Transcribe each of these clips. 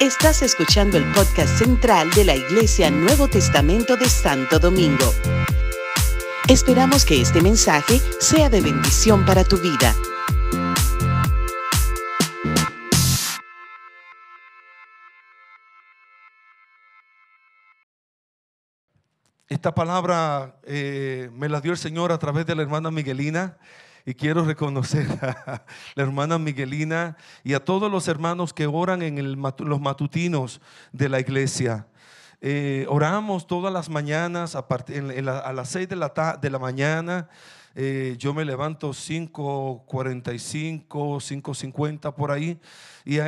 Estás escuchando el podcast central de la Iglesia Nuevo Testamento de Santo Domingo. Esperamos que este mensaje sea de bendición para tu vida. Esta palabra eh, me la dio el Señor a través de la hermana Miguelina y quiero reconocer a la hermana Miguelina y a todos los hermanos que oran en los matutinos de la iglesia. Eh, oramos todas las mañanas a, las 6 de la, de la mañana. Eh, yo me levanto 5.45, 5.50 por ahí y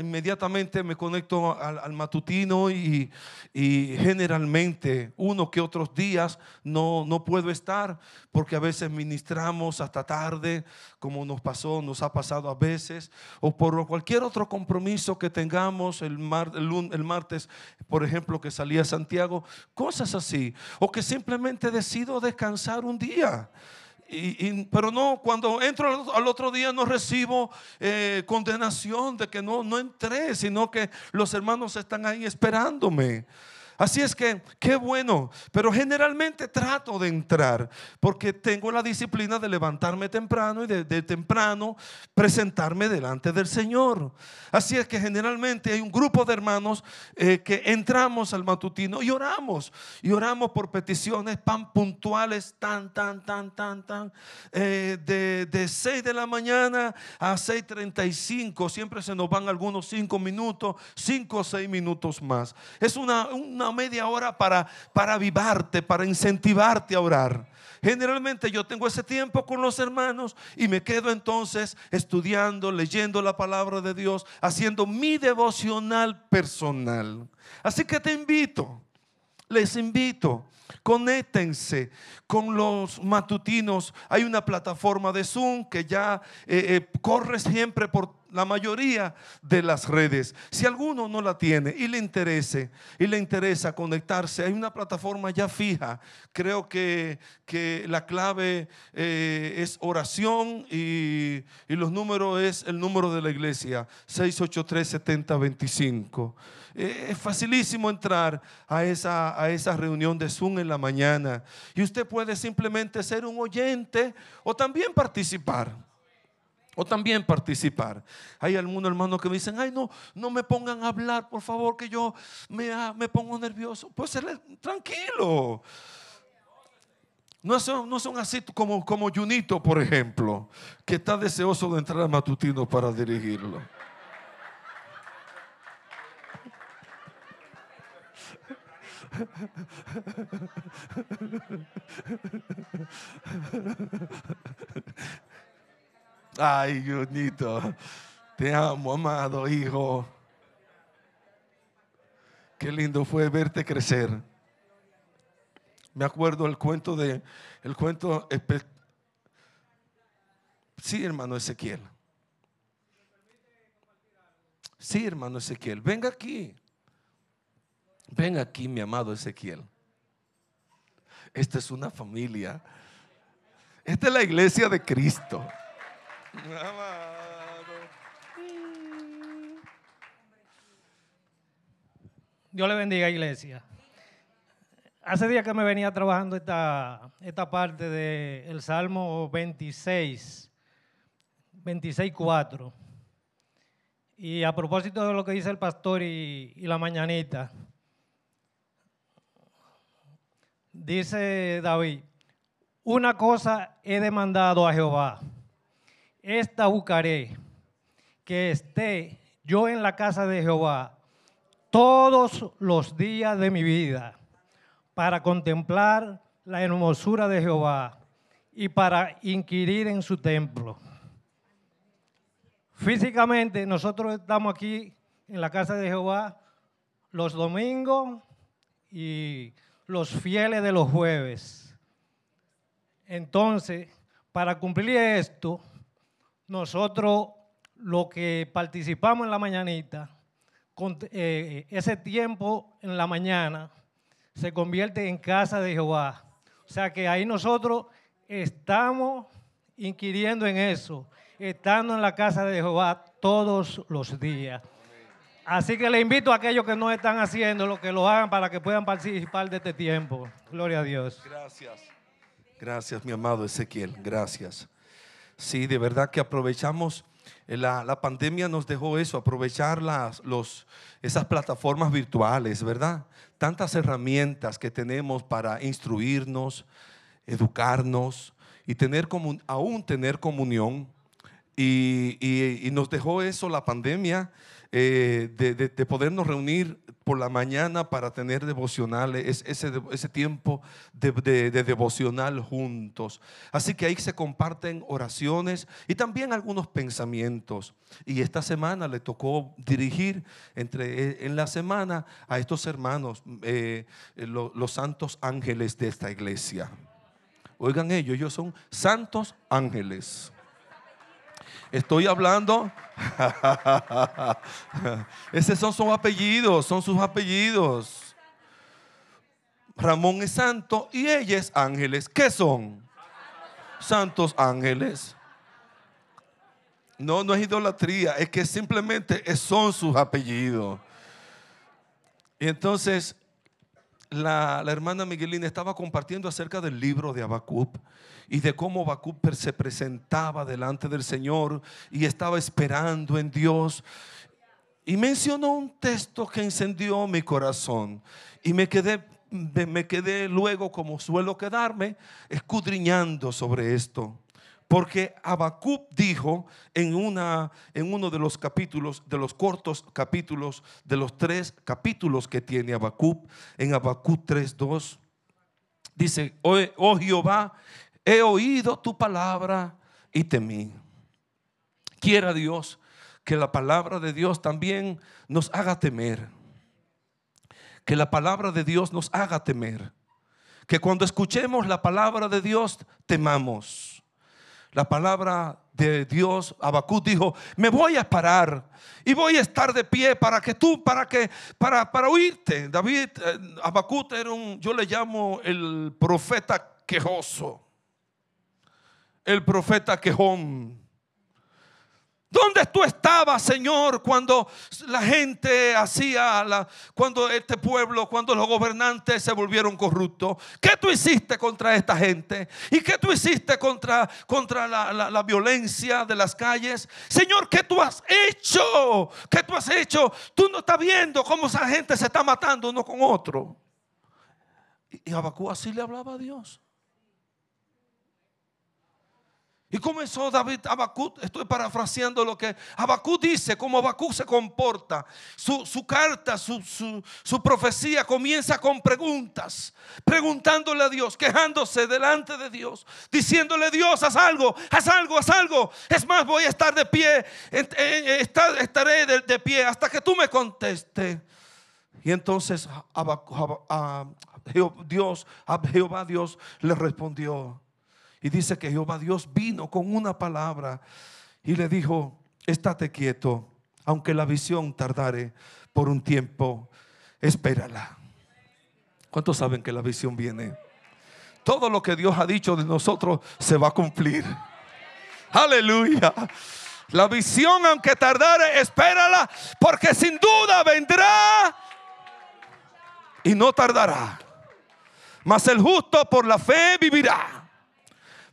inmediatamente me conecto al, matutino y, generalmente uno que otros días no, no puedo estar porque a veces ministramos hasta tarde como nos pasó, nos ha pasado a veces o por cualquier otro compromiso que tengamos el, el martes, por ejemplo, que salía a Santiago, cosas así o que simplemente decido descansar un día pero no, cuando entro al otro día no recibo eh, condenación de que no, no entré, sino que los hermanos están ahí esperándome. Así es que, qué bueno, pero generalmente trato de entrar porque tengo la disciplina de levantarme temprano y de, temprano presentarme delante del Señor. Así es que generalmente hay un grupo de hermanos eh, que entramos al matutino y oramos, y oramos por peticiones pan puntuales, tan, tan, tan, tan, tan, eh, de, de 6 de la mañana a 6.35, siempre se nos van algunos 5 minutos, 5 o 6 minutos más. Es una media hora para, para avivarte, para incentivarte a orar. Generalmente yo tengo ese tiempo con los hermanos y me quedo entonces estudiando, leyendo la palabra de Dios, haciendo mi devocional personal. Así que te invito, les invito conéctense con los matutinos. Hay una plataforma de Zoom que ya eh, eh, corre siempre por la mayoría de las redes. Si alguno no la tiene y le interese y le interesa conectarse, hay una plataforma ya fija. Creo que, que la clave eh, es oración y, y, los números es el número de la iglesia, 683-7025. Eh, es facilísimo entrar a esa, a esa reunión de Zoom en la mañana y usted puede simplemente ser un oyente o también participar. O también participar. Hay algunos hermanos que me dicen, ay, no, no me pongan a hablar, por favor, que yo me, ah, me pongo nervioso. Pues tranquilo. No son, no son así como, como Junito, por ejemplo, que está deseoso de entrar al matutino para dirigirlo. Ay, Junito, te amo, amado hijo. Qué lindo fue verte crecer. Me acuerdo el cuento de, el cuento, sí, hermano Ezequiel. Sí, hermano Ezequiel, venga aquí. Ven aquí, mi amado Ezequiel. Esta es una familia. Esta es la iglesia de Cristo. Dios le bendiga, iglesia. Hace días que me venía trabajando esta, esta parte del Salmo 26, 26, 4. Y a propósito de lo que dice el pastor y, y la mañanita, Dice David, una cosa he demandado a Jehová, esta buscaré, que esté yo en la casa de Jehová todos los días de mi vida, para contemplar la hermosura de Jehová y para inquirir en su templo. Físicamente nosotros estamos aquí en la casa de Jehová los domingos y los fieles de los jueves. Entonces, para cumplir esto, nosotros lo que participamos en la mañanita, eh, ese tiempo en la mañana se convierte en casa de Jehová. O sea que ahí nosotros estamos inquiriendo en eso, estando en la casa de Jehová todos los días. Así que le invito a aquellos que no están haciendo lo que lo hagan para que puedan participar de este tiempo. Gloria a Dios. Gracias. Gracias, mi amado Ezequiel. Gracias. Sí, de verdad que aprovechamos. eh, La, la pandemia nos dejó eso, aprovechar las, los, esas plataformas virtuales, ¿verdad? Tantas herramientas que tenemos para instruirnos, educarnos y tener comun- aún tener comunión. Y, y- y nos dejó eso la pandemia, eh, de, de- de podernos reunir por la mañana para tener devocionales, es- ese, ese tiempo de, de- de devocional juntos. Así que ahí se comparten oraciones y también algunos pensamientos. Y esta semana le tocó dirigir entre, eh, en la semana a estos hermanos, eh, lo- los santos ángeles de esta iglesia. Oigan ellos, ellos son santos ángeles. Estoy hablando. Esos son sus apellidos, son sus apellidos. Ramón es santo y ella es ángeles. ¿Qué son? Santos ángeles. No, no es idolatría, es que simplemente son sus apellidos. Y entonces la, hermana Miguelina estaba compartiendo acerca del libro de Habacuc y de cómo Habacuc se presentaba delante del Señor y estaba esperando en Dios. Y mencionó un texto que encendió mi corazón y me quedé, me quedé luego, como suelo quedarme, escudriñando sobre esto. Porque Habacuc dijo en, una, en uno de los capítulos, de los cortos capítulos, de los tres capítulos que tiene Habacuc, en Habacuc 3.2, dice, oh, oh Jehová, he oído tu palabra y temí. Quiera Dios que la palabra de Dios también nos haga temer. Que la palabra de Dios nos haga temer. Que cuando escuchemos la palabra de Dios, temamos la palabra de Dios, Habacuc dijo, me voy a parar y voy a estar de pie para que tú, para que, para, para oírte. David, eh, Habacuc era un, yo le llamo el profeta quejoso, el profeta quejón. ¿Dónde tú Señor, cuando la gente hacía, cuando este pueblo, cuando los gobernantes se volvieron corruptos? ¿Qué tú hiciste contra esta gente? ¿Y qué tú hiciste contra, contra la, la- la violencia de las calles? Señor, ¿qué tú has hecho? ¿Qué tú has hecho? Tú no estás viendo cómo esa gente se está matando uno con otro. Y, Habacuc así le hablaba a Dios. Y comenzó David Habacuc, estoy parafraseando lo que Habacuc dice, cómo Habacuc se comporta. Su, carta, su, su- profecía comienza con preguntas, preguntándole a Dios, quejándose delante de Dios, diciéndole Dios, haz algo, haz algo, haz algo. Es más, voy a estar de pie, estaré de, pie hasta que tú me contestes. Y entonces Habacuc- Hab- a Jeho- Dios, Jehová Dios le respondió. Y dice que Jehová Dios vino con una palabra y le dijo, estate quieto, aunque la visión tardare por un tiempo, espérala. ¿Cuántos saben que la visión viene? Todo lo que Dios ha dicho de nosotros se va a cumplir. Aleluya. La visión, aunque tardare, espérala, porque sin duda vendrá y no tardará. Mas el justo por la fe vivirá.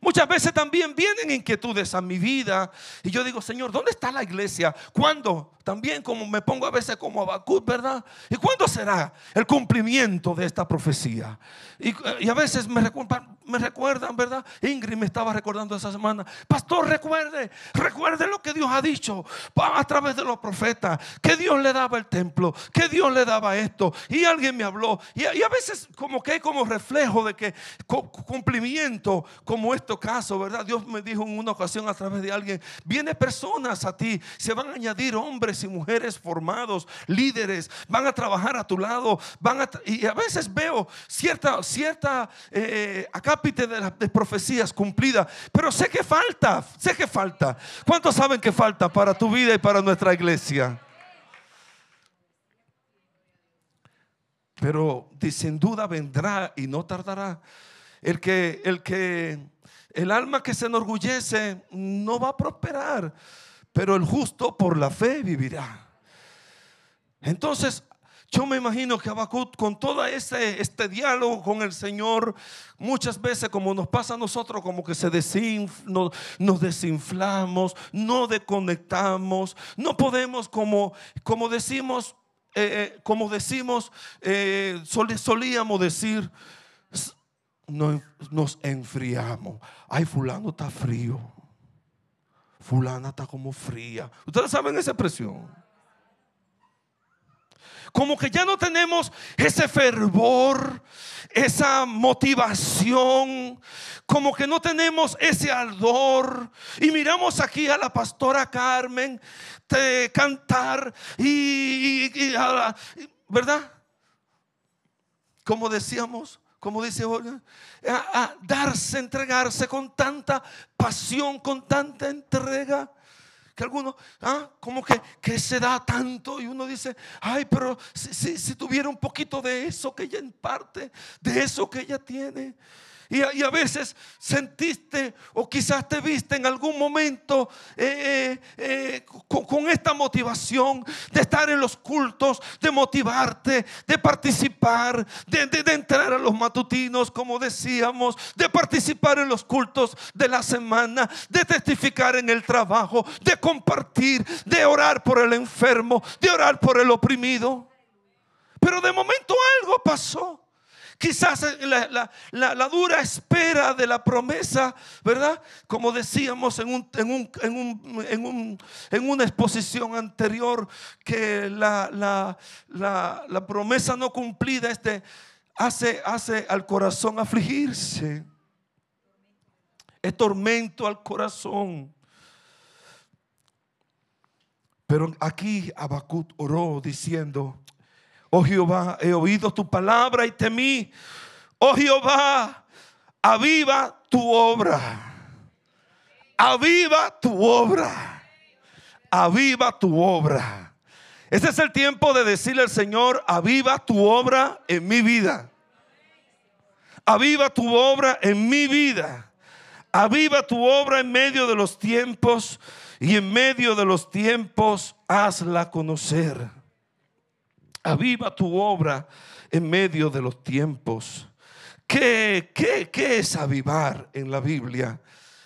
Muchas veces también vienen inquietudes a mi vida y yo digo, Señor, ¿dónde está la iglesia? ¿Cuándo? También como me pongo a veces como Habacuc, ¿verdad? ¿Y cuándo será el cumplimiento de esta profecía? Y, y a veces me recuerdan, ¿verdad? Ingrid me estaba recordando esa semana, pastor, recuerde, recuerde lo que Dios ha dicho a través de los profetas, que Dios le daba el templo, que Dios le daba esto. Y alguien me habló. Y, a veces como que hay como reflejo de que cu- cumplimiento como este caso, ¿verdad? Dios me dijo en una ocasión a través de alguien, viene personas a ti, se van a añadir hombres y mujeres formados, líderes, van a trabajar a tu lado, van a, y a veces veo cierta, cierta eh, acápite de, profecías cumplidas, pero sé que falta, sé que falta. ¿Cuántos saben que falta para tu vida y para nuestra iglesia? Pero sin duda vendrá y no tardará. El que, el que, el alma que se enorgullece no va a prosperar, pero el justo por la fe vivirá. Entonces, yo me imagino que Habacuc con todo este, este diálogo con el Señor, muchas veces como nos pasa a nosotros, como que se nos, desinflamos, no desconectamos, no podemos como, como decimos, eh, eh, como decimos, eh, solíamos decir, nos enfriamos. Ay, fulano está frío. Fulana está como fría. Ustedes saben esa expresión como que ya no tenemos ese fervor, esa motivación, como que no tenemos ese ardor. Y miramos aquí a la pastora Carmen de cantar y, ¿verdad? Como decíamos, como dice Olga, a darse, entregarse con tanta pasión, con tanta entrega que algunos, ah, como que, que se da tanto y uno dice, ay, pero si, si, tuviera un poquito de eso que ella en parte, de eso que ella tiene. Y a, veces sentiste o quizás te viste en algún momento eh, eh, eh, con, esta motivación de estar en los cultos, de motivarte, de participar, de, de, entrar a los matutinos, como decíamos, de participar en los cultos de la semana, de testificar en el trabajo, de compartir, de orar por el enfermo, de orar por el oprimido. Pero de momento algo pasó. Quizás la, dura espera de la promesa, ¿verdad? Como decíamos en, una exposición anterior, que la, promesa no cumplida este, hace, hace al corazón afligirse. Es tormento al corazón. Pero aquí Abacut oró diciendo, Oh Jehová, he oído tu palabra y temí. Oh Jehová, aviva tu obra. Aviva tu obra. Aviva tu obra. Este es el tiempo de decirle al Señor, aviva tu obra en mi vida. Aviva tu obra en mi vida. Aviva tu obra en medio de los tiempos y en medio de los tiempos hazla conocer. Aviva tu obra en medio de los tiempos. ¿Qué, qué, es avivar en la Biblia?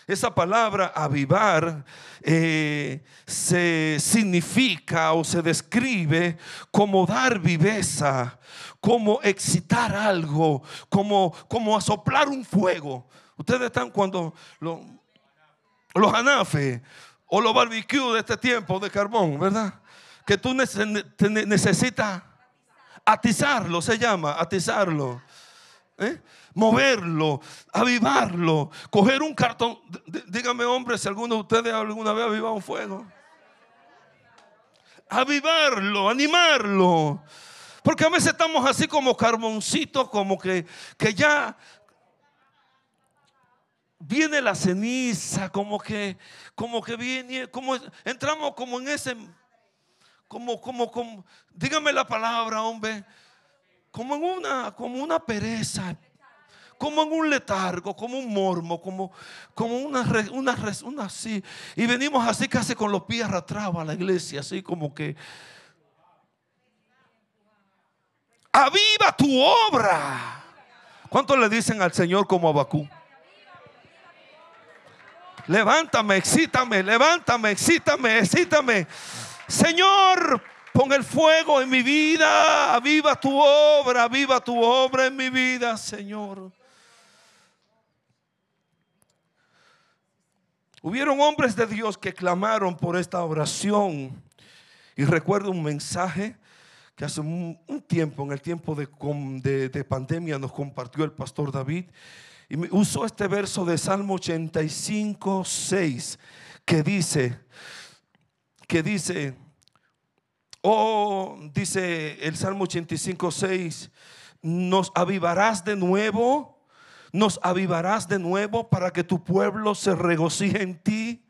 Esa palabra avivar eh, se significa o se describe como dar viveza, como excitar algo, como, como asoplar un fuego. Ustedes están cuando los anafes o los barbecues de este tiempo de carbón, ¿verdad? Que tú necesitas Atizarlo se llama, atizarlo. ¿Eh? Moverlo, avivarlo, coger un cartón. Dígame, hombre, si alguno de ustedes alguna vez ha avivado un fuego. Avivarlo, animarlo. Porque a veces estamos así como carboncitos, como que, que ya viene la ceniza, como que, como que viene, como entramos como en ese como, como, como, dígame la palabra, hombre, como en una, como una pereza, como en un letargo, como un mormo, como, como una, una, una así. Y venimos así casi con los pies arrastrados a la iglesia, así como que... Aviva tu obra. ¿Cuántos le dicen al Señor como Abacú? Levántame, excítame, levántame, excítame, excítame. Señor, pon el fuego en mi vida, aviva tu obra, aviva tu obra en mi vida, Señor. Hubieron hombres de Dios que clamaron por esta oración. Y recuerdo un mensaje que hace un, tiempo, en el tiempo de, de, pandemia, nos compartió el pastor David. Y usó este verso de Salmo 85, 6, que dice, que dice, oh, dice el Salmo 85, 6, nos avivarás de nuevo, nos avivarás de nuevo para que tu pueblo se regocije en ti,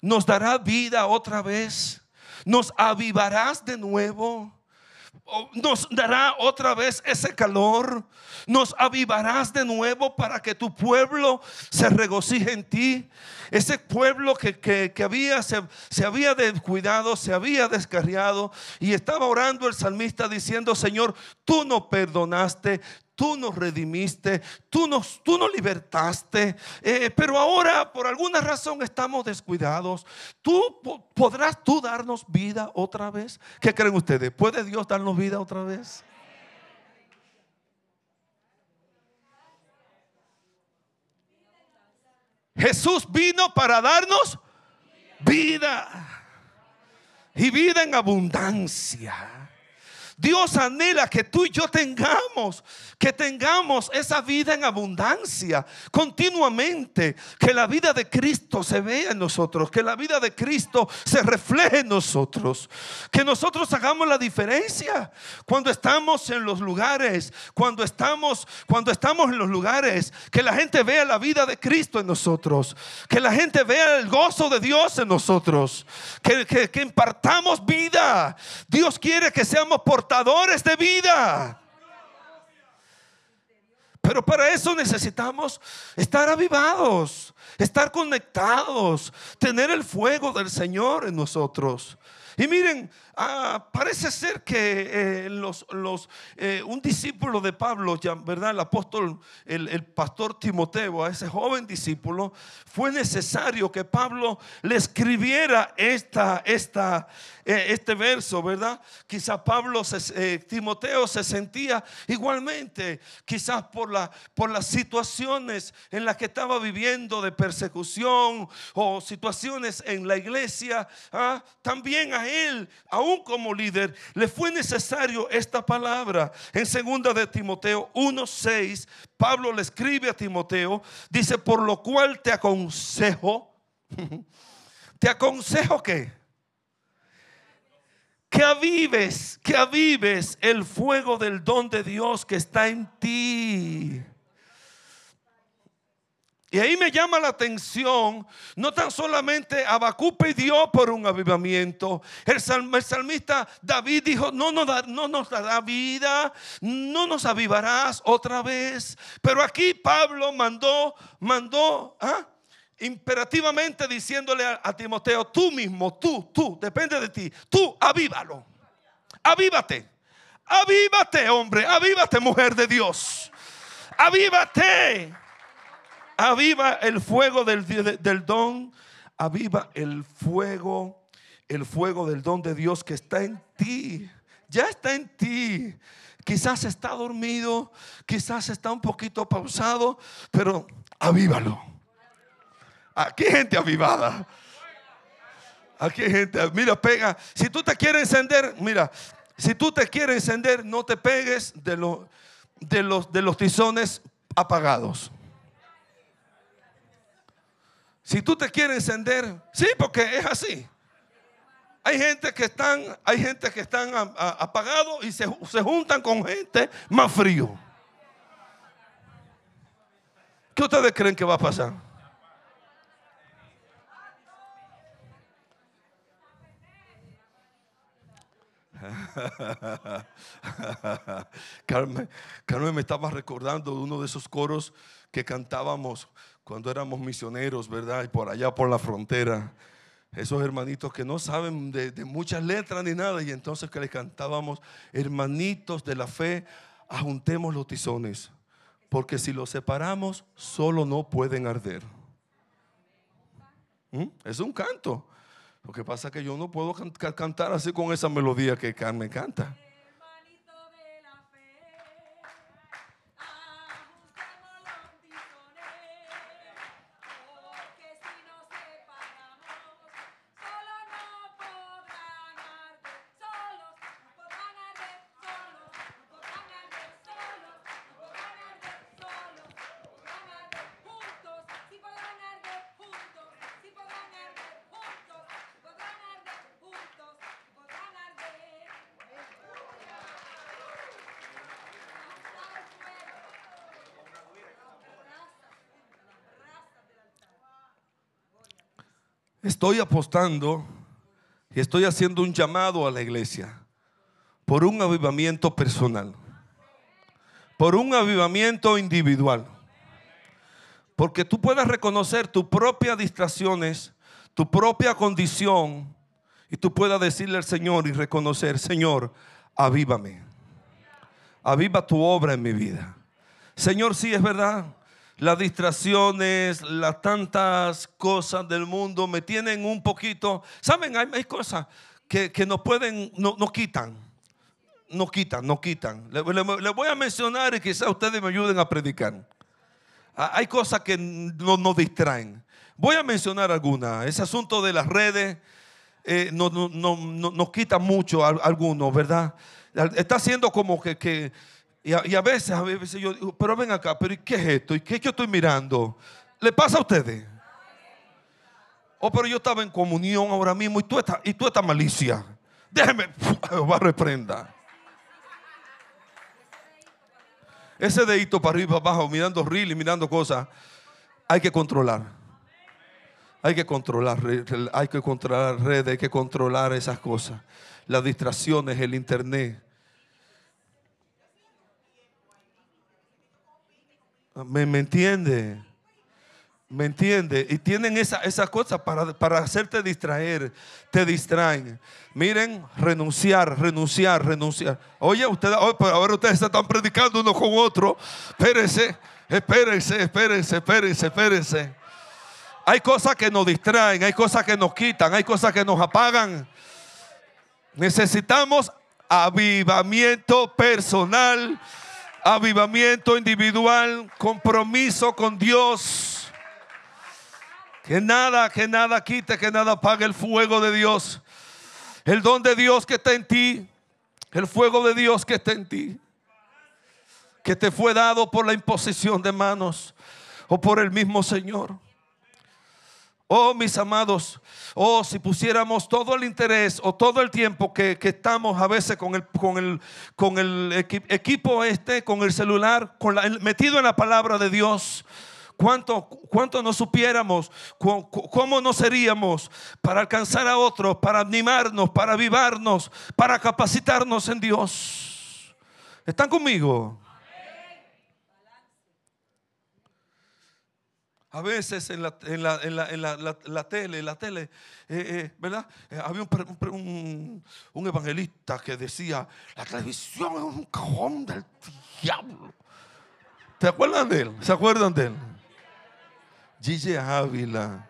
nos dará vida otra vez, nos avivarás de nuevo. Nos dará otra vez ese calor, nos avivarás de nuevo para que tu pueblo se regocije en ti. Ese pueblo que, había, se, se, había descuidado, se había descarriado y estaba orando el salmista diciendo, Señor, tú no perdonaste, tú nos redimiste, tú nos, tú nos libertaste, eh, pero ahora por alguna razón estamos descuidados. ¿Tú podrás tú darnos vida otra vez? ¿Qué creen ustedes? ¿Puede Dios darnos vida otra vez? Jesús vino para darnos vida y vida en abundancia. Dios anhela que tú y yo tengamos, que tengamos esa vida en abundancia continuamente, que la vida de Cristo se vea en nosotros, que la vida de Cristo se refleje en nosotros, que nosotros hagamos la diferencia cuando estamos en los lugares, cuando estamos cuando estamos en los lugares, que la gente vea la vida de Cristo en nosotros, que la gente vea el gozo de Dios en nosotros, que, que, que impartamos vida. Dios quiere que seamos por de vida. Pero para eso necesitamos estar avivados, estar conectados, tener el fuego del Señor en nosotros. Y miren, Ah, parece ser que eh, los, los, eh, un discípulo de Pablo, ¿verdad? El apóstol, el, pastor Timoteo, a ese joven discípulo, fue necesario que Pablo le escribiera esta, esta, eh, este verso, ¿verdad? Quizá Pablo, Timoteo se sentía igualmente, quizás por, la, por las situaciones en las que estaba viviendo de persecución o situaciones en la iglesia, ¿ah? también a él, aún como líder, le fue necesario esta palabra. En segunda de Timoteo 1:6, Pablo le escribe a Timoteo, dice, "Por lo cual te aconsejo, te aconsejo que que avives, que avives el fuego del don de Dios que está en ti." Y ahí me llama la atención, no tan solamente Abacú pidió por un avivamiento, el, salmista David dijo, no, no, no nos dará vida, no nos avivarás otra vez. Pero aquí Pablo mandó, mandó, ¿ah? imperativamente diciéndole a, Timoteo, tú mismo, tú, tú, depende de ti, tú avívalo, avívate, avívate hombre, avívate mujer de Dios, avívate. Aviva el fuego del, del don. Aviva el fuego, el fuego del don de Dios que está en ti. Ya está en ti. Quizás está dormido, quizás está un poquito pausado, pero avívalo. Aquí hay gente avivada. Aquí hay gente, mira, pega. Si tú te quieres encender, mira, si tú te quieres encender, no te pegues de, de, los, de los tizones apagados. Si tú te quieres encender, sí, porque es así. Hay gente que están, hay gente que están apagados y se, juntan con gente más frío. ¿Qué ustedes creen que va a pasar? Carmen, Carmen me estaba recordando de uno de esos coros que cantábamos cuando éramos misioneros, ¿verdad? Y por allá por la frontera. Esos hermanitos que no saben de, muchas letras ni nada. Y entonces que les cantábamos, hermanitos de la fe, ajuntemos los tizones. Porque si los separamos, solo no pueden arder. ¿Mm? Es un canto. Lo que pasa es que yo no puedo cantar así con esa melodía que Carmen canta. Estoy apostando y estoy haciendo un llamado a la iglesia por un avivamiento personal, por un avivamiento individual. Porque tú puedas reconocer tus propias distracciones, tu propia condición, y tú puedas decirle al Señor y reconocer, Señor, avívame. Aviva tu obra en mi vida. Señor, sí es verdad. Las distracciones, las tantas cosas del mundo me tienen un poquito. ¿Saben? Hay, cosas que, nos pueden, no, nos quitan. Nos quitan, nos quitan. Les le, voy a mencionar y quizás ustedes me ayuden a predicar. Ah, hay cosas que nos distraen. Voy a mencionar algunas. Ese asunto de las redes eh, nos quita mucho a, algunos, ¿verdad? Está haciendo como que, y, a, veces, a veces yo digo, pero ven acá, pero ¿qué es esto? ¿Y qué es que yo estoy mirando? ¿Le pasa a ustedes? Oh, pero yo estaba en comunión ahora mismo y tú esta, y tú esta malicia. Déjeme, va a reprenda. Ese dedito para arriba, para abajo, mirando reel y mirando cosas, hay que controlar. Hay que controlar, hay que controlar redes, hay que controlar esas cosas. Las distracciones, el internet. ¿Me, entiende? ¿Me entiende? Y tienen esas esa cosas para, para hacerte distraer. Te distraen. Miren, renunciar, renunciar, renunciar. Oye, ustedes, pues ahora ustedes están predicando uno con otro. Espérense, espérense, espérense, espérense, espérense. Hay cosas que nos distraen, hay cosas que nos quitan, hay cosas que nos apagan. Necesitamos avivamiento personal, avivamiento individual, compromiso con Dios que nada, que nada quite, que nada apague el fuego de Dios. El don de Dios que está en ti. El fuego de Dios que está en ti. Que te fue dado por la imposición de manos o por el mismo Señor. Oh, mis amados, oh, si pusiéramos todo el interés o todo el tiempo que, estamos a veces con el, con el, con el equipo este, con el celular, con la, metido en la palabra de Dios, ¿Cuánto, cuánto nos supiéramos? ¿Cómo no seríamos para alcanzar a otros, para animarnos, para avivarnos, para capacitarnos en Dios? ¿Están conmigo? A veces en la, en la, en la, en la, tele, la tele, eh, eh, ¿verdad? Eh, había un, un, evangelista que decía, la televisión es un cajón del diablo. ¿Se acuerdan de él? ¿Se acuerdan de él? Gigi Ávila.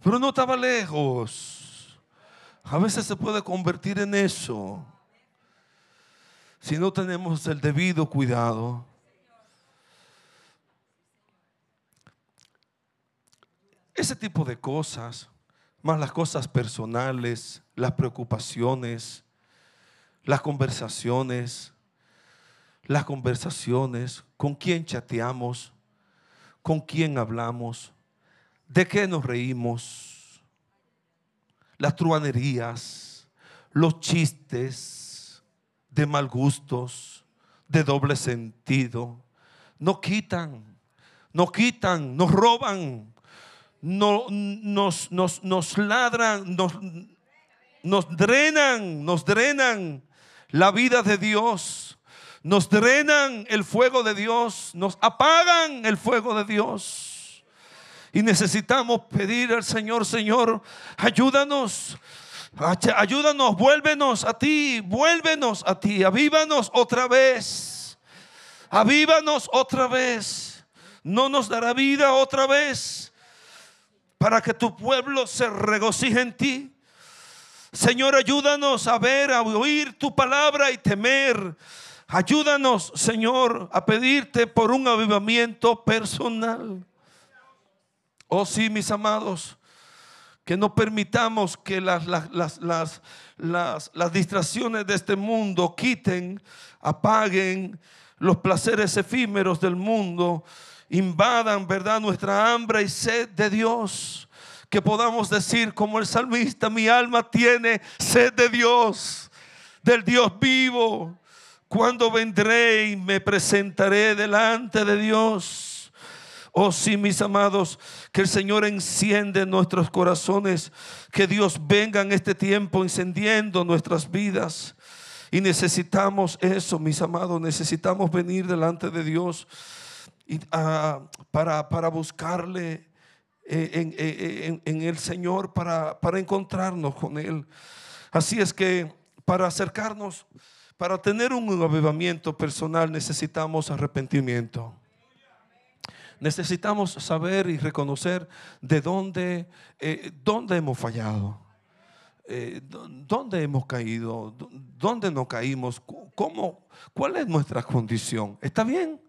Pero no estaba lejos. A veces se puede convertir en eso. Si no tenemos el debido cuidado. Ese tipo de cosas, más las cosas personales, las preocupaciones, las conversaciones, las conversaciones, con quién chateamos, con quién hablamos, de qué nos reímos, las truanerías, los chistes de mal gustos, de doble sentido, nos quitan, nos quitan, nos roban, nos, nos, nos ladran, nos, nos drenan, nos drenan la vida de Dios. Nos drenan el fuego de Dios, nos apagan el fuego de Dios. Y necesitamos pedir al Señor, Señor, ayúdanos, ayúdanos, vuélvenos a ti, vuélvenos a ti, avívanos otra vez, avívanos otra vez, no nos dará vida otra vez para que tu pueblo se regocije en ti. Señor, ayúdanos a ver, a oír tu palabra y temer Ayúdanos, Señor, a pedirte por un avivamiento personal. Oh sí, mis amados, que no permitamos que las, las, las, distracciones de este mundo quiten, apaguen los placeres efímeros del mundo, invadan, ¿verdad?, nuestra hambre y sed de Dios. Que podamos decir como el salmista, mi alma tiene sed de Dios, del Dios vivo. Cuando vendré y me presentaré delante de Dios. Oh sí, mis amados, que el Señor enciende nuestros corazones, que Dios venga en este tiempo encendiendo nuestras vidas. Y necesitamos eso, mis amados, necesitamos venir delante de Dios ah, para, para, buscarle eh, en, eh, en, en, el Señor, para, para encontrarnos con Él. Así es que para acercarnos, para tener un avivamiento personal necesitamos arrepentimiento. Necesitamos saber y reconocer de dónde, eh, dónde hemos fallado. Eh, ¿Dónde hemos caído? ¿Dónde no caímos? ¿Cómo? ¿Cuál es nuestra condición? ¿Está bien?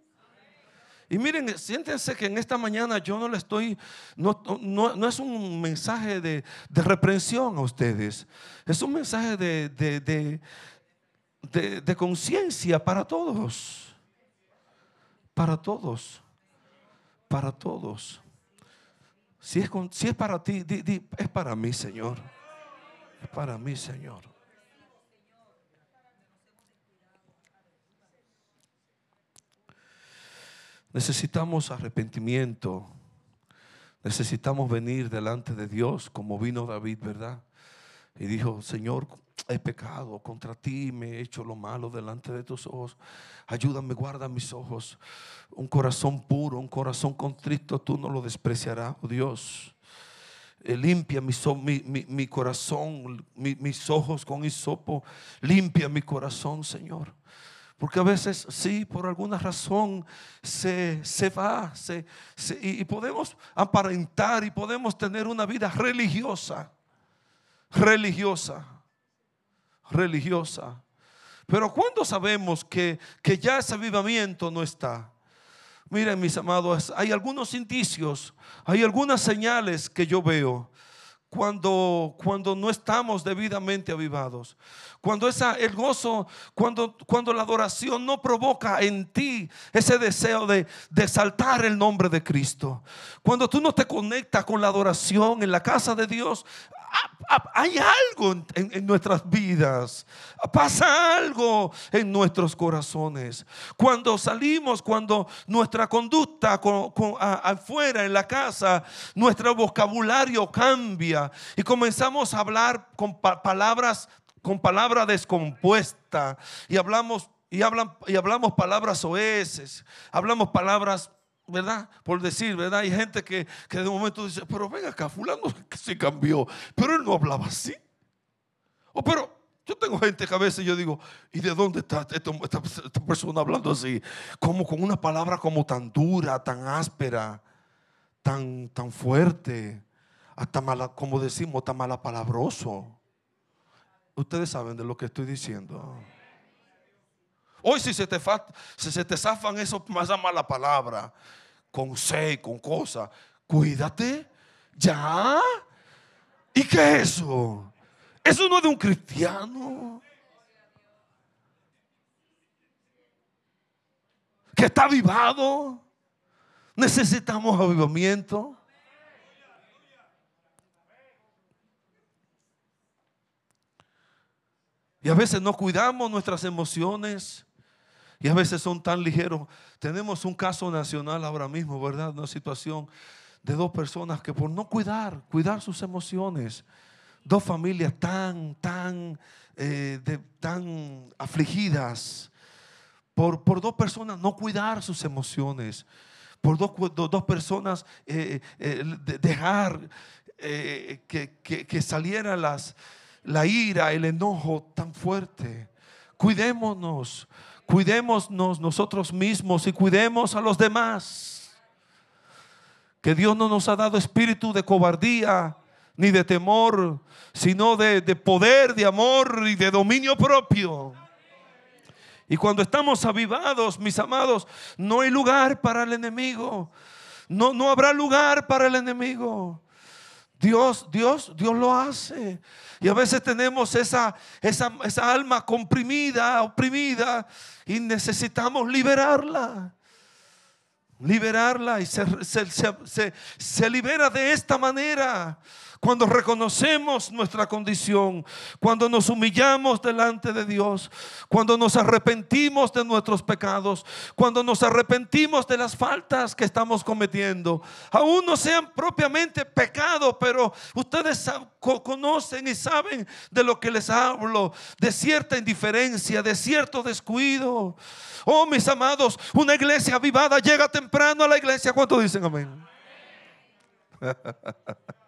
Y miren, siéntense que en esta mañana yo no le estoy, no, no, es un mensaje de, de, reprensión a ustedes, es un mensaje de, de, de conciencia para todos, para todos para todos. Si es, si es para ti, es para mí, Señor. Es para mí, Señor. Necesitamos arrepentimiento. Necesitamos venir delante de Dios como vino David, ¿verdad? Y dijo, Señor, he pecado contra ti, me he hecho lo malo delante de tus ojos. Ayúdame, guarda mis ojos. Un corazón puro, un corazón contrito, tú no lo despreciarás, oh Dios. Eh, limpia mi, mi, corazón, mis ojos con hisopo. Limpia mi corazón, Señor. Porque a veces, sí, por alguna razón se, se va se, y podemos aparentar y podemos tener una vida religiosa. Religiosa religiosa. Pero cuando sabemos que, que ya ese avivamiento no está? Miren mis amados, hay algunos indicios, hay algunas señales que yo veo cuando, cuando no estamos debidamente avivados. Cuando esa, el gozo, cuando, cuando la adoración no provoca en ti ese deseo de, de saltar el nombre de Cristo. Cuando tú no te conectas con la adoración en la casa de Dios, hay algo en, nuestras vidas, pasa algo en nuestros corazones. Cuando salimos, cuando nuestra conducta afuera en la casa, nuestro vocabulario cambia y comenzamos a hablar con palabras, con palabra descompuesta y hablamos y, hablan, y hablamos palabras oeces, hablamos palabras ¿verdad? Por decir, ¿verdad? Hay gente que, que de momento dice, pero venga acá, fulano se cambió, pero él no hablaba así. O pero yo tengo gente que a veces yo digo, ¿y de dónde está esta, esta, persona hablando así? Como con una palabra como tan dura, tan áspera, tan, tan fuerte, hasta mala, como decimos, tan malapalabroso. Ustedes saben de lo que estoy diciendo. Hoy si se te, si se te zafan eso, más mala palabra, con C, con cosa, cuídate, ya. ¿Y qué es eso? Eso no es de un cristiano. Que está avivado. Necesitamos avivamiento. Y a veces no cuidamos nuestras emociones. Y a veces son tan ligeros. Tenemos un caso nacional ahora mismo, ¿verdad? Una situación de dos personas que por no cuidar, cuidar sus emociones, dos familias tan, tan, eh, tan afligidas, por, por, dos personas no cuidar sus emociones, por dos, dos personas eh, eh, dejar que, que, que saliera las, la ira, el enojo tan fuerte. Cuidémonos Cuidémonos nosotros mismos y cuidemos a los demás. Que Dios no nos ha dado espíritu de cobardía ni de temor, sino de, poder, de amor y de dominio propio. Y cuando estamos avivados, mis amados, no hay lugar para el enemigo. No, no habrá lugar para el enemigo. Dios, Dios, Dios lo hace. Y a veces tenemos esa, esa, esa alma comprimida, oprimida, y necesitamos liberarla. Liberarla y se, se, se, libera de esta manera cuando reconocemos nuestra condición, cuando nos humillamos delante de Dios, cuando nos arrepentimos de nuestros pecados, cuando nos arrepentimos de las faltas que estamos cometiendo, aún no sean propiamente pecado, pero ustedes conocen y saben de lo que les hablo, de cierta indiferencia, de cierto descuido. Oh, mis amados, una iglesia avivada llega temprano a la iglesia. ¿Cuánto dicen amén?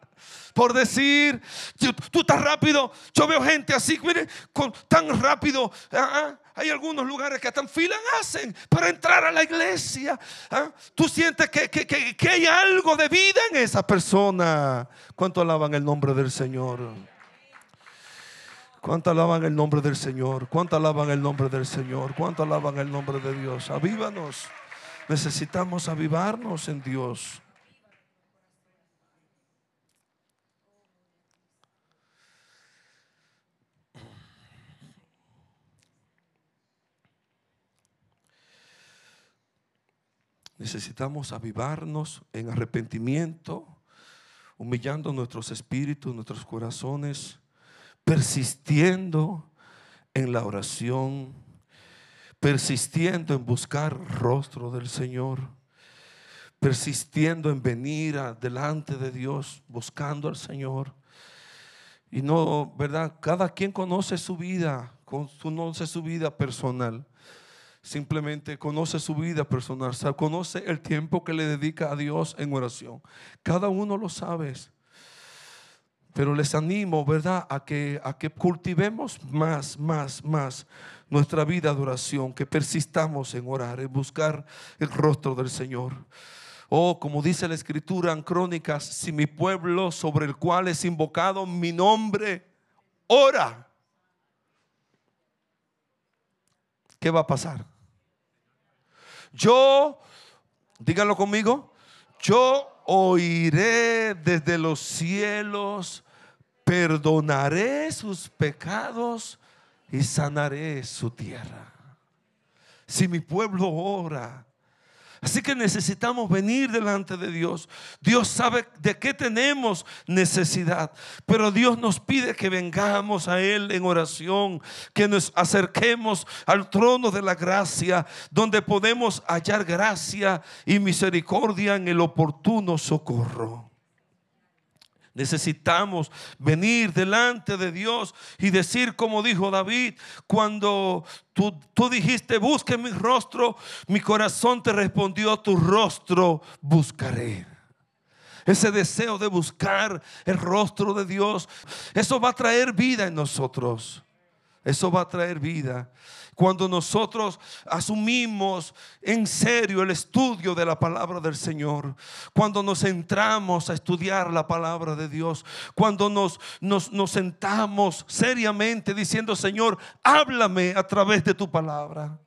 por decir, tú, estás rápido. Yo veo gente así, mire, con, tan rápido. Ah, ah, hay algunos lugares que hasta fila hacen para entrar a la iglesia. Ah, tú sientes que, que, hay algo de vida en esa persona. ¿Cuánto alaban el nombre del Señor? ¿Cuánto alaban el nombre del Señor? ¿Cuánto alaban el nombre del Señor? ¿Cuánto alaban el nombre de Dios? Avívanos. Necesitamos avivarnos en Dios. Necesitamos avivarnos en arrepentimiento, humillando nuestros espíritus, nuestros corazones, persistiendo en la oración, persistiendo en buscar rostro del Señor, persistiendo en venir delante de Dios, buscando al Señor. Y no, ¿verdad? Cada quien conoce su vida, conoce su vida personal simplemente conoce su vida personal, conoce el tiempo que le dedica a Dios en oración. Cada uno lo sabe. Pero les animo, ¿verdad?, a que, a que cultivemos más, más, más nuestra vida de oración, que persistamos en orar, en buscar el rostro del Señor. Oh, como dice la escritura en Crónicas, si mi pueblo sobre el cual es invocado mi nombre ora, ¿qué va a pasar? Yo, díganlo conmigo, yo oiré desde los cielos, perdonaré sus pecados y sanaré su tierra. Si mi pueblo ora, Así que necesitamos venir delante de Dios. Dios sabe de qué tenemos necesidad, pero Dios nos pide que vengamos a Él en oración, que nos acerquemos al trono de la gracia, donde podemos hallar gracia y misericordia en el oportuno socorro. Necesitamos venir delante de Dios y decir como dijo David, cuando tú, tú, dijiste, busque mi rostro, mi corazón te respondió, tu rostro buscaré. Ese deseo de buscar el rostro de Dios, eso va a traer vida en nosotros. Eso va a traer vida cuando nosotros asumimos en serio el estudio de la palabra del Señor, cuando nos centramos a estudiar la palabra de Dios, cuando nos, nos, nos sentamos seriamente diciendo, Señor, háblame a través de tu palabra.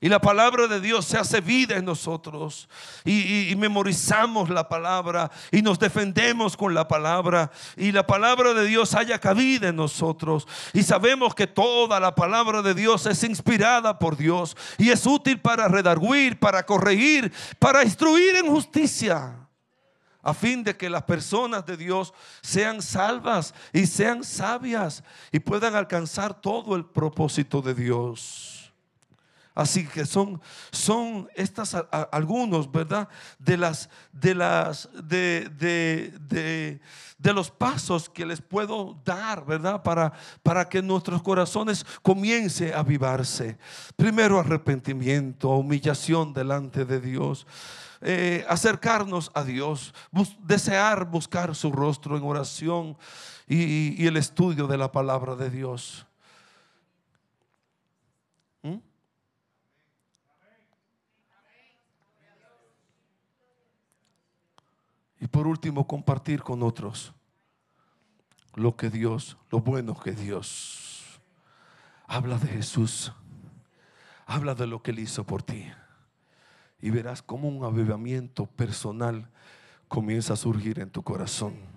Y la palabra de Dios se hace vida en nosotros. Y, memorizamos la palabra y nos defendemos con la palabra. Y la palabra de Dios haya cabida en nosotros. Y sabemos que toda la palabra de Dios es inspirada por Dios. Y es útil para redarguir, para corregir, para instruir en justicia. A fin de que las personas de Dios sean salvas y sean sabias y puedan alcanzar todo el propósito de Dios. Así que son, son estas algunos, ¿verdad? De las, de las, de, de, de, los pasos que les puedo dar, ¿verdad? Para, para que nuestros corazones comience a avivarse. Primero arrepentimiento, humillación delante de Dios. Eh, acercarnos a Dios, desear buscar su rostro en oración y, y el estudio de la palabra de Dios. Y por último, compartir con otros lo que Dios, lo bueno que Dios. Habla de Jesús. Habla de lo que Él hizo por ti. Y verás cómo un avivamiento personal comienza a surgir en tu corazón.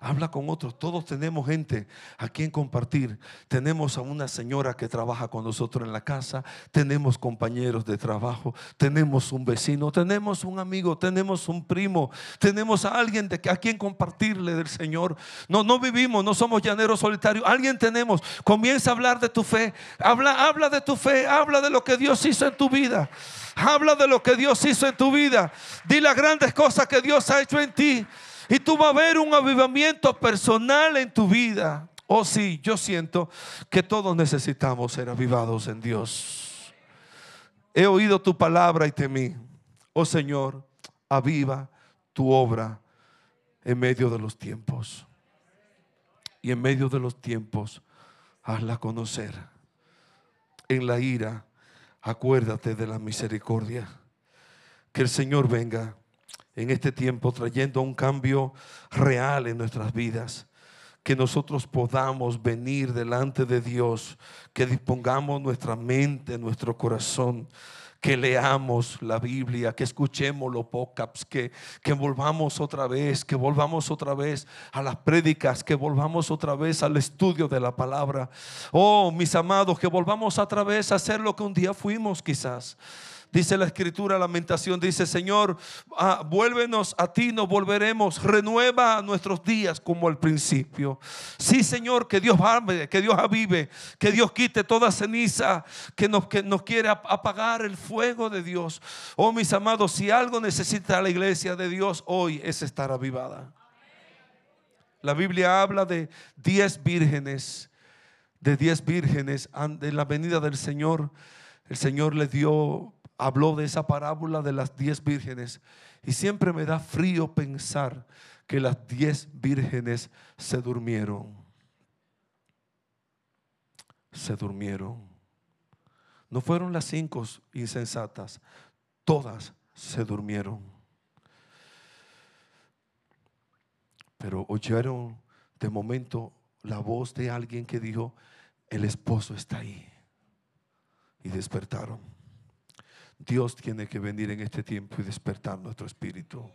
Habla con otros. Todos tenemos gente a quien compartir. Tenemos a una señora que trabaja con nosotros en la casa, tenemos compañeros de trabajo, tenemos un vecino, tenemos un amigo, tenemos un primo, tenemos a alguien de, a quien compartirle del Señor. No, no vivimos, no somos llaneros solitarios. Alguien tenemos. Comienza a hablar de tu fe. Habla, habla de tu fe, habla de lo que Dios hizo en tu vida. Habla de lo que Dios hizo en tu vida. Di las grandes cosas que Dios ha hecho en ti. Y tú vas a ver un avivamiento personal en tu vida. Oh sí, yo siento que todos necesitamos ser avivados en Dios. He oído tu palabra y temí. Oh Señor, aviva tu obra en medio de los tiempos. Y en medio de los tiempos, hazla conocer. En la ira, acuérdate de la misericordia. Que el Señor venga en este tiempo trayendo un cambio real en nuestras vidas. Que nosotros podamos venir delante de Dios, que dispongamos nuestra mente, nuestro corazón, que leamos la Biblia, que escuchemos los podcasts, que, que volvamos otra vez, que volvamos otra vez a las prédicas, que volvamos otra vez al estudio de la palabra. Oh, mis amados, que volvamos otra vez a hacer lo que un día fuimos quizás. Dice la escritura, lamentación, dice, Señor, ah, vuélvenos a ti, nos volveremos, renueva nuestros días como al principio. Sí, Señor, que Dios avive, que Dios avive, que Dios quite toda ceniza que nos, que nos quiere apagar el fuego de Dios. Oh, mis amados, si algo necesita la iglesia de Dios hoy es estar avivada. La Biblia habla de diez vírgenes, de diez vírgenes en la venida del Señor. El Señor le dio habló de esa parábola de las diez vírgenes. Y siempre me da frío pensar que las diez vírgenes se durmieron. Se durmieron. No fueron las cinco insensatas, todas se durmieron. Pero oyeron de momento la voz de alguien que dijo, el esposo está ahí. Y despertaron. Dios tiene que venir en este tiempo y despertar nuestro espíritu.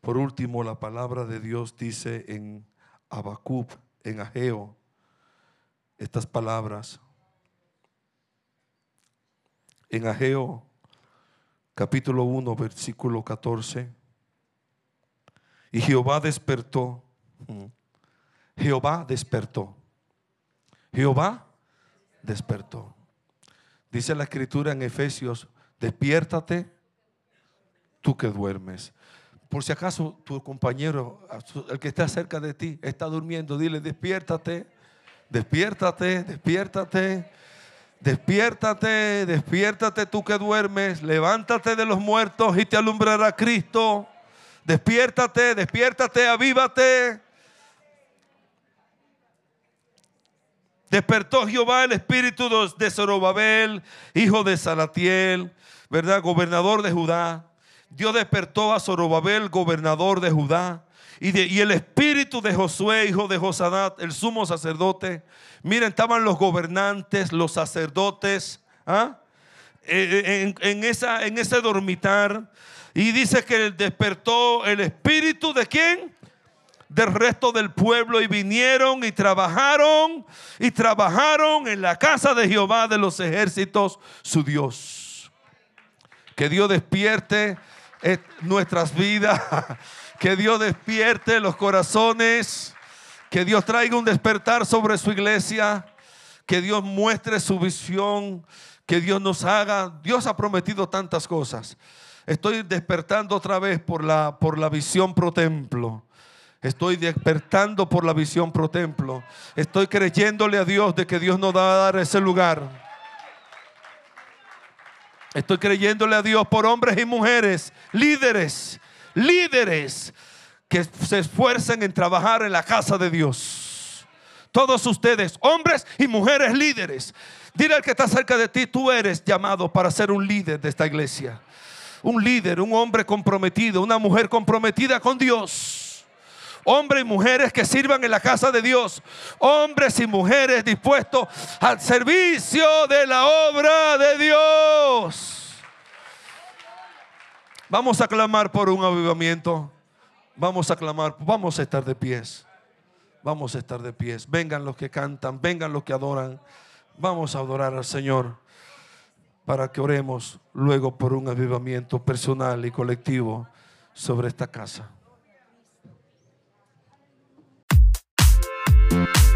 Por último, la palabra de Dios dice en Abacub, en Ageo, estas palabras. En Ageo, capítulo 1, versículo 14. Y Jehová despertó. Jehová despertó. Jehová despertó. Dice la escritura en Efesios, despiértate tú que duermes. Por si acaso tu compañero, el que está cerca de ti, está durmiendo, dile, despiértate, despiértate, despiértate, despiértate, despiértate tú que duermes, levántate de los muertos y te alumbrará Cristo. Despiértate, despiértate, avívate. Despertó Jehová el espíritu de Zorobabel, hijo de Salatiel, ¿verdad? Gobernador de Judá. Dios despertó a Zorobabel, gobernador de Judá. Y, y, el espíritu de Josué, hijo de Josadat, el sumo sacerdote. Miren, estaban los gobernantes, los sacerdotes, ¿ah? eh, eh, en, en, esa, en ese dormitar. Y dice que despertó el espíritu de quién? Del resto del pueblo y vinieron y trabajaron y trabajaron en la casa de Jehová de los ejércitos, su Dios. Que Dios despierte eh, nuestras vidas, que Dios despierte los corazones, que Dios traiga un despertar sobre su iglesia, que Dios muestre su visión, que Dios nos haga, Dios ha prometido tantas cosas. Estoy despertando otra vez por la, por la visión pro templo. Estoy despertando por la visión pro templo. Estoy creyéndole a Dios de que Dios nos va a dar ese lugar. Estoy creyéndole a Dios por hombres y mujeres, líderes, líderes que se esfuercen en trabajar en la casa de Dios. Todos ustedes, hombres y mujeres líderes. Dile al que está cerca de ti, tú eres llamado para ser un líder de esta iglesia. Un líder, un hombre comprometido, una mujer comprometida con Dios hombres y mujeres que sirvan en la casa de Dios, hombres y mujeres dispuestos al servicio de la obra de Dios. Vamos a clamar por un avivamiento. Vamos a clamar, vamos a estar de pies. Vamos a estar de pies. Vengan los que cantan, vengan los que adoran. Vamos a adorar al Señor para que oremos luego por un avivamiento personal y colectivo sobre esta casa. Bye.